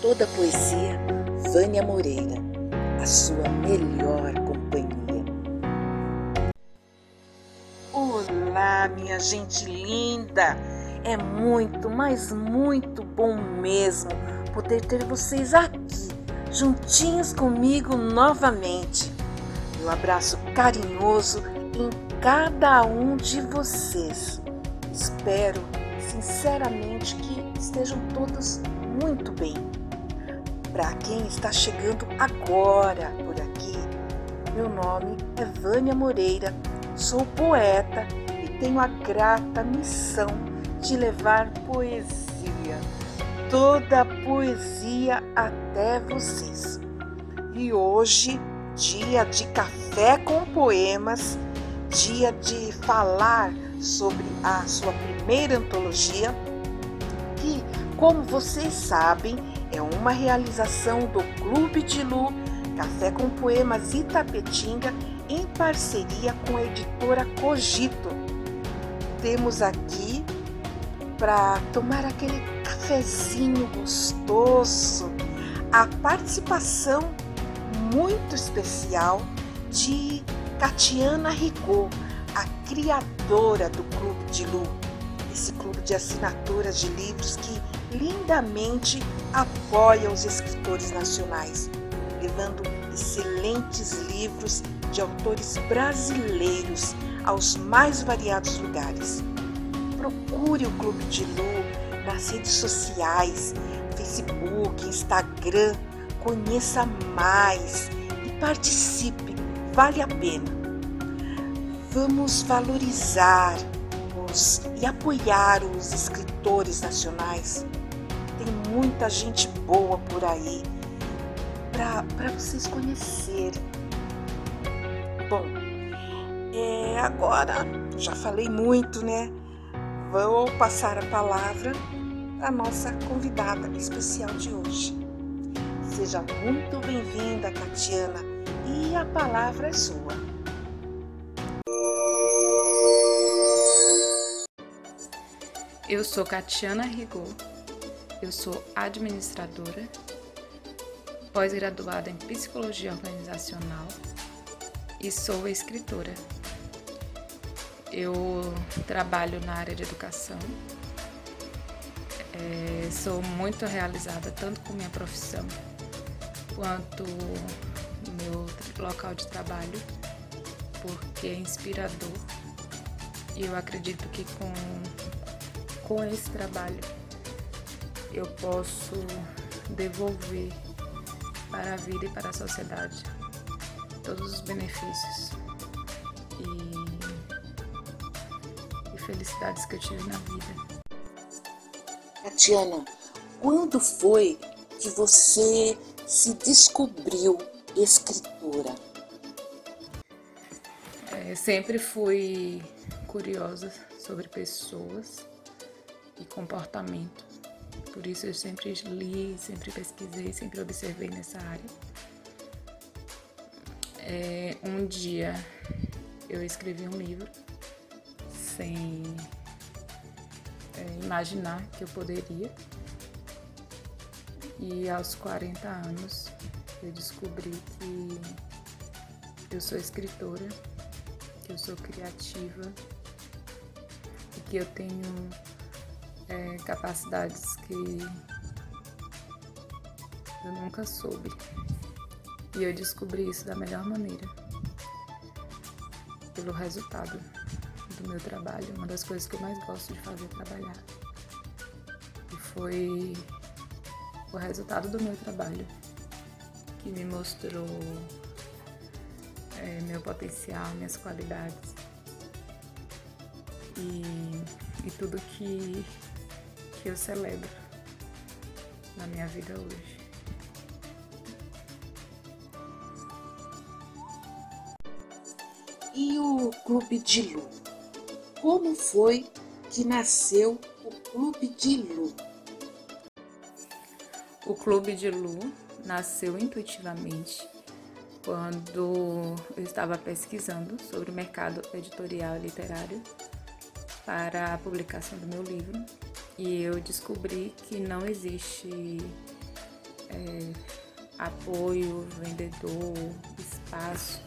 Toda poesia, Vânia Moreira, a sua melhor companhia. Olá, minha gente linda! É muito, mas muito bom mesmo poder ter vocês aqui, juntinhos comigo novamente. Meu abraço carinhoso em cada um de vocês. Espero sinceramente que estejam todos muito bem. Para quem está chegando agora por aqui, meu nome é Vânia Moreira, sou poeta e tenho a grata missão de levar poesia, toda a poesia até vocês. E hoje, dia de café com poemas, dia de falar sobre a sua primeira antologia, que, como vocês sabem, é uma realização do Clube de Lu Café com Poemas Itapetinga em parceria com a editora Cogito. Temos aqui para tomar aquele cafezinho gostoso a participação muito especial de Catiana Rigô, a criadora do Clube de Lu, esse clube de assinaturas de livros que lindamente apoia os escritores nacionais, levando excelentes livros de autores brasileiros aos mais variados lugares. Procure o Clube de Lu nas redes sociais, Facebook, Instagram, conheça mais e participe, vale a pena. Vamos valorizar os, e apoiar os escritores nacionais muita gente boa por aí para vocês conhecerem. Bom, é, agora já falei muito, né? Vou passar a palavra à nossa convidada especial de hoje. Seja muito bem-vinda, Catiana, e a palavra é sua. Eu sou Catiana Rigor eu sou administradora, pós-graduada em psicologia organizacional e sou escritora. Eu trabalho na área de educação. É, sou muito realizada tanto com minha profissão quanto meu local de trabalho, porque é inspirador. E eu acredito que com, com esse trabalho eu posso devolver para a vida e para a sociedade todos os benefícios e, e felicidades que eu tive na vida. Tatiana, quando foi que você se descobriu escritora? É, sempre fui curiosa sobre pessoas e comportamento. Por isso eu sempre li, sempre pesquisei, sempre observei nessa área. É, um dia eu escrevi um livro sem é, imaginar que eu poderia. E aos 40 anos eu descobri que eu sou escritora, que eu sou criativa e que eu tenho é, capacidades que eu nunca soube. E eu descobri isso da melhor maneira, pelo resultado do meu trabalho. Uma das coisas que eu mais gosto de fazer é trabalhar. E foi o resultado do meu trabalho que me mostrou é, meu potencial, minhas qualidades e, e tudo que que eu celebro na minha vida hoje. E o Clube de Lu? Como foi que nasceu o Clube de Lu? O Clube de Lu nasceu intuitivamente quando eu estava pesquisando sobre o mercado editorial e literário para a publicação do meu livro e eu descobri que não existe é, apoio, vendedor, espaço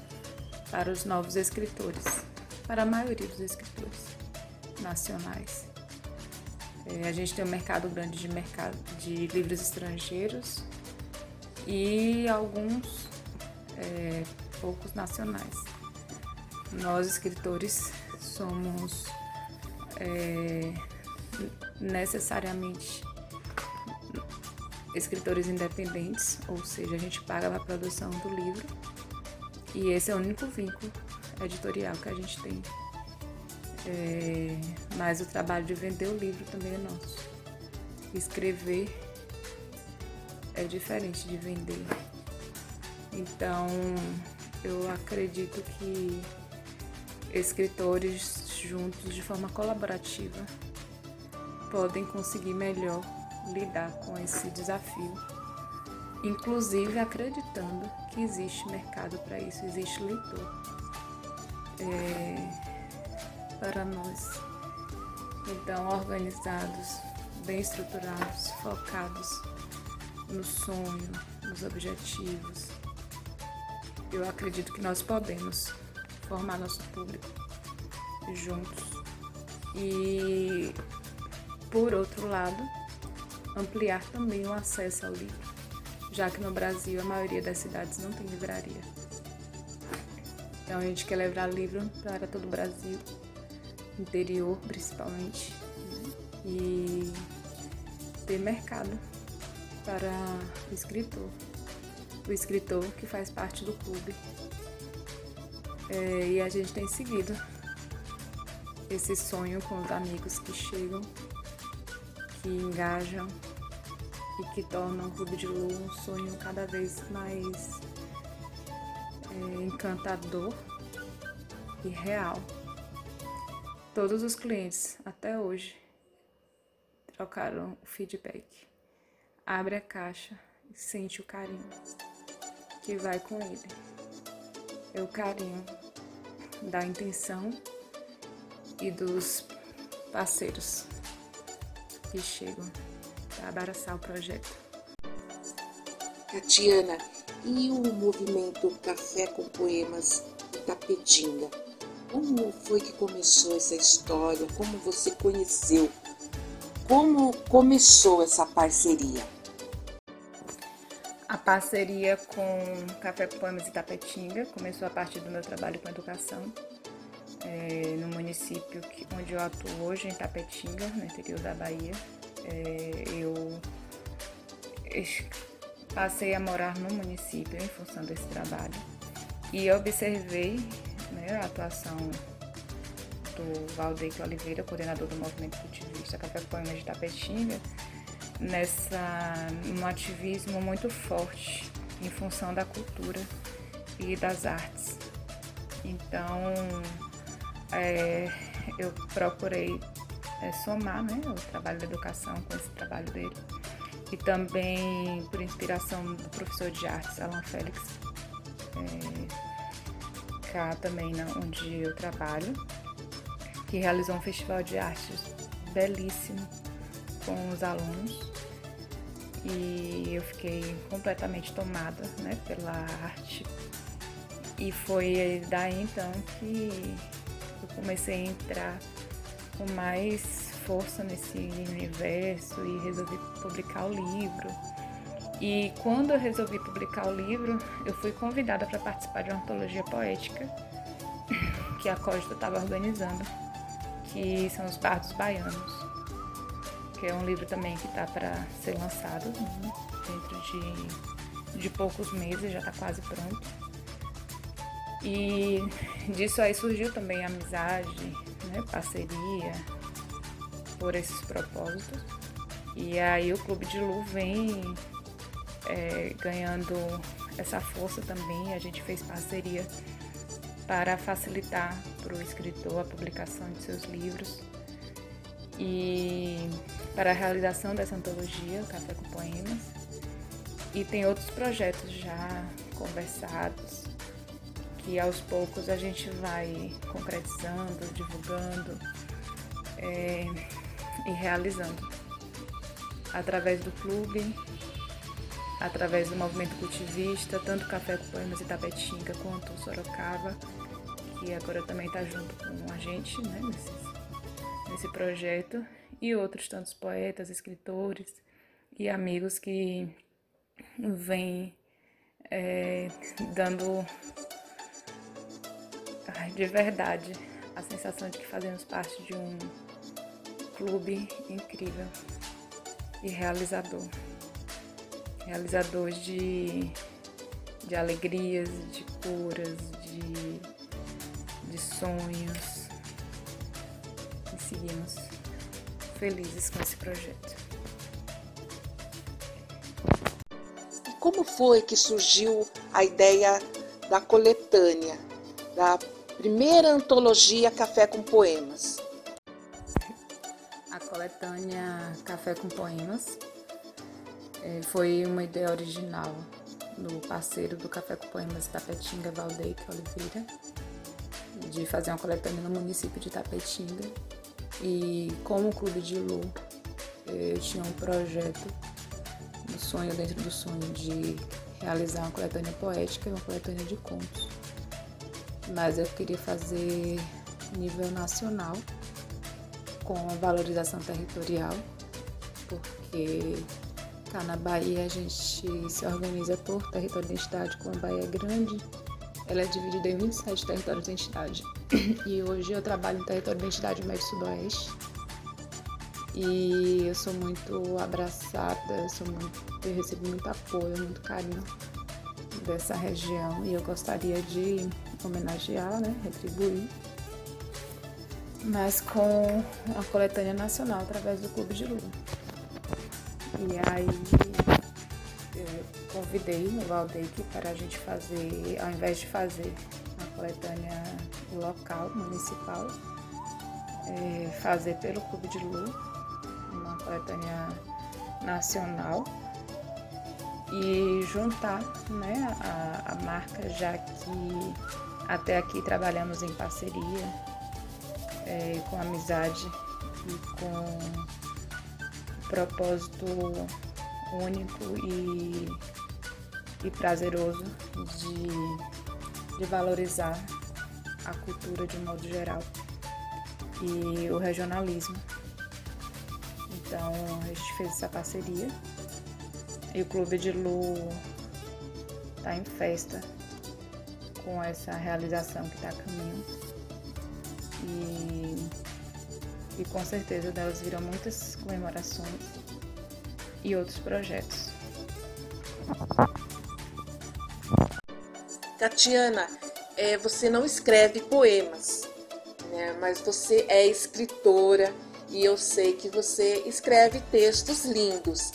para os novos escritores, para a maioria dos escritores nacionais. É, a gente tem um mercado grande de, mercado, de livros estrangeiros e alguns é, poucos nacionais. Nós, escritores, somos é, necessariamente escritores independentes, ou seja, a gente paga a produção do livro e esse é o único vínculo editorial que a gente tem. É, mas o trabalho de vender o livro também é nosso. Escrever é diferente de vender. Então, eu acredito que escritores juntos de forma colaborativa podem conseguir melhor lidar com esse desafio, inclusive acreditando que existe mercado para isso, existe leitor é, para nós. Então, organizados, bem estruturados, focados no sonho, nos objetivos, eu acredito que nós podemos formar nosso público juntos. E, por outro lado, ampliar também o acesso ao livro, já que no Brasil a maioria das cidades não tem livraria. Então a gente quer levar livro para todo o Brasil, interior principalmente, e ter mercado para o escritor, o escritor que faz parte do clube. É, e a gente tem seguido esse sonho com os amigos que chegam que engajam e que tornam o Clube de Lu um sonho cada vez mais é, encantador e real. Todos os clientes até hoje trocaram o feedback. Abre a caixa e sente o carinho que vai com ele. É o carinho da intenção e dos parceiros que chegam para abraçar o projeto. Tatiana, e o movimento Café com Poemas Itapetinga? Como foi que começou essa história? Como você conheceu? Como começou essa parceria? A parceria com Café com Poemas Itapetinga começou a partir do meu trabalho com educação é, no município que, onde eu atuo hoje, em Tapetinga, no interior da Bahia. É, eu passei a morar no município em função desse trabalho e observei né, a atuação do Valdeque Oliveira, coordenador do movimento cultivista Café Poema de Tapetinga, nessa, um ativismo muito forte em função da cultura e das artes. Então, é, eu procurei é, somar né, o trabalho da educação com esse trabalho dele. E também por inspiração do professor de artes, Alan Félix, é, cá também né, onde eu trabalho, que realizou um festival de artes belíssimo com os alunos. E eu fiquei completamente tomada né, pela arte. E foi daí então que comecei a entrar com mais força nesse universo e resolvi publicar o livro. E quando eu resolvi publicar o livro, eu fui convidada para participar de uma antologia poética que a Costa estava organizando, que são os Bardos Baianos, que é um livro também que está para ser lançado né, dentro de, de poucos meses, já está quase pronto. E disso aí surgiu também amizade, né, parceria por esses propósitos. E aí o Clube de Lu vem é, ganhando essa força também. A gente fez parceria para facilitar para o escritor a publicação de seus livros e para a realização dessa antologia, Café com Poemas. E tem outros projetos já conversados que aos poucos a gente vai concretizando, divulgando é, e realizando. Através do clube, através do movimento cultivista, tanto Café com Poemas Itapetinga quanto Sorocaba, que agora também está junto com a gente né, nesse, nesse projeto, e outros tantos poetas, escritores e amigos que vêm é, dando de verdade a sensação de que fazemos parte de um clube incrível e realizador. Realizador de, de alegrias, de curas, de, de sonhos. E seguimos felizes com esse projeto. E como foi que surgiu a ideia da coletânea, da primeira antologia Café com Poemas. A coletânea Café com Poemas é, foi uma ideia original do parceiro do Café com Poemas Tapetinga, Valdeque Oliveira, de fazer uma coletânea no município de Tapetinga. E como Clube de Lu, eu tinha um projeto, um sonho dentro do sonho de realizar uma coletânea poética e uma coletânea de contos mas eu queria fazer nível nacional com valorização territorial, porque cá na Bahia a gente se organiza por território de identidade, como a Bahia é grande, ela é dividida em 27 territórios de identidade. E hoje eu trabalho em território de identidade médio sudoeste. E eu sou muito abraçada, sou muito, eu recebo muito apoio, muito carinho dessa região e eu gostaria de homenagear, né, retribuir, mas com a coletânea nacional através do Clube de Lula. E aí eu convidei o Valdeque para a gente fazer, ao invés de fazer a coletânea local, municipal, é, fazer pelo Clube de Lula, uma coletânea nacional e juntar né, a, a marca, já que até aqui trabalhamos em parceria, é, com amizade e com propósito único e, e prazeroso de, de valorizar a cultura de um modo geral e o regionalismo. Então a gente fez essa parceria e o Clube de Lu está em festa com essa realização que está a caminho. E, e com certeza delas virão muitas comemorações e outros projetos. Tatiana, é, você não escreve poemas, né, mas você é escritora e eu sei que você escreve textos lindos.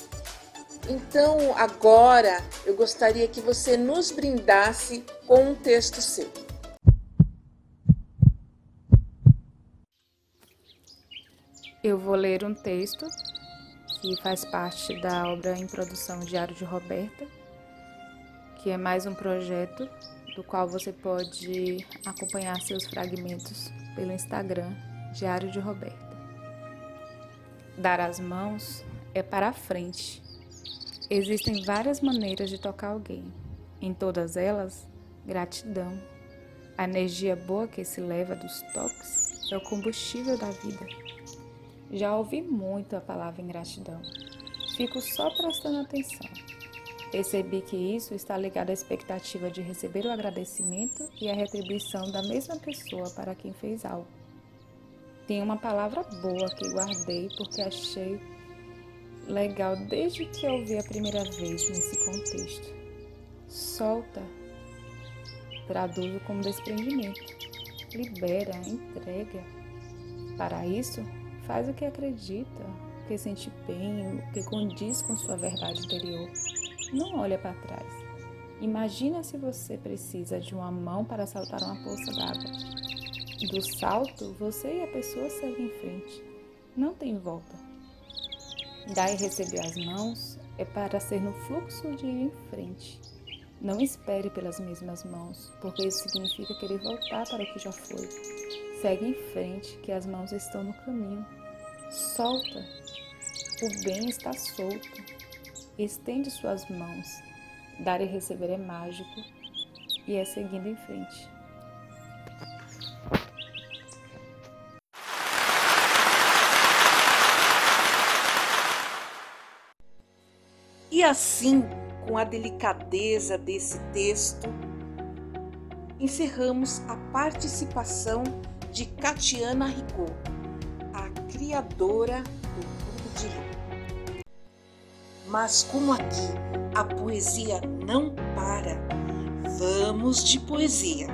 Então, agora eu gostaria que você nos brindasse com um texto seu. Eu vou ler um texto que faz parte da obra em produção Diário de Roberta, que é mais um projeto do qual você pode acompanhar seus fragmentos pelo Instagram Diário de Roberta. Dar as mãos é para a frente Existem várias maneiras de tocar alguém. Em todas elas, gratidão. A energia boa que se leva dos toques é o combustível da vida. Já ouvi muito a palavra ingratidão. Fico só prestando atenção. Percebi que isso está ligado à expectativa de receber o agradecimento e a retribuição da mesma pessoa para quem fez algo. Tem uma palavra boa que guardei porque achei legal desde que eu vi a primeira vez nesse contexto. Solta. Traduzo como desprendimento. Libera, entrega. Para isso, faz o que acredita, o que sente bem, o que condiz com sua verdade interior. Não olha para trás. Imagina se você precisa de uma mão para saltar uma poça d'água. Do salto, você e a pessoa seguem em frente. Não tem volta. Dar e receber as mãos é para ser no fluxo de ir em frente. Não espere pelas mesmas mãos, porque isso significa querer voltar para o que já foi. Segue em frente, que as mãos estão no caminho. Solta. O bem está solto. Estende suas mãos. Dar e receber é mágico e é seguindo em frente. Assim, com a delicadeza desse texto, encerramos a participação de Catiana Ricot, a criadora do Clube de Lua. Mas como aqui a poesia não para, vamos de poesia.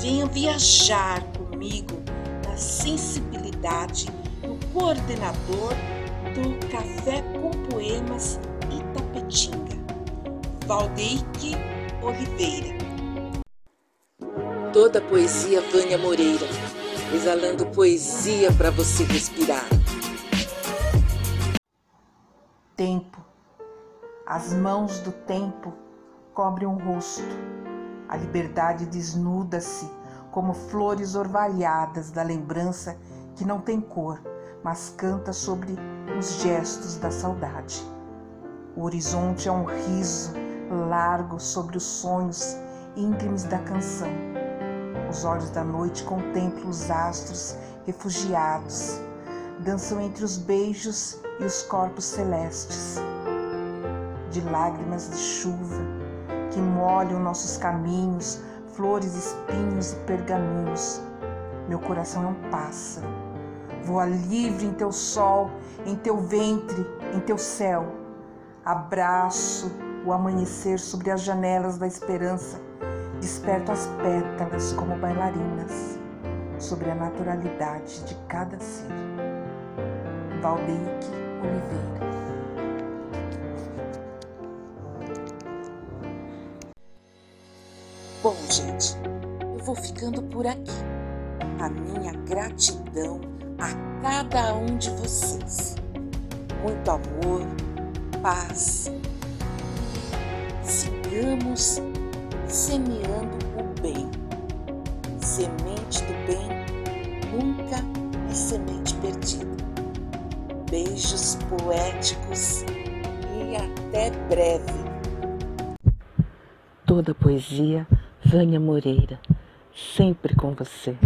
Venha viajar comigo na sensibilidade do coordenador do Café com Poemas Itapetinga, Valdeike Oliveira. Toda poesia Vânia Moreira, exalando poesia para você respirar. Tempo. As mãos do tempo cobrem o rosto. A liberdade desnuda-se como flores orvalhadas da lembrança que não tem cor, mas canta sobre os gestos da saudade. O horizonte é um riso largo sobre os sonhos íngremes da canção. Os olhos da noite contemplam os astros refugiados, dançam entre os beijos e os corpos celestes. De lágrimas de chuva que molham nossos caminhos, flores, espinhos e pergaminhos. Meu coração é um pássaro, voa livre em teu sol, em teu ventre, em teu céu. Abraço o amanhecer sobre as janelas da esperança Desperto as pétalas como bailarinas sobre a naturalidade de cada ser. Valdeike Oliveira. Bom, gente, eu vou ficando por aqui. A minha gratidão a cada um de vocês. Muito amor, paz. Sigamos semeando o bem. Semente do bem nunca é semente perdida. Beijos poéticos e até breve. Toda poesia, Vânia Moreira, sempre com você.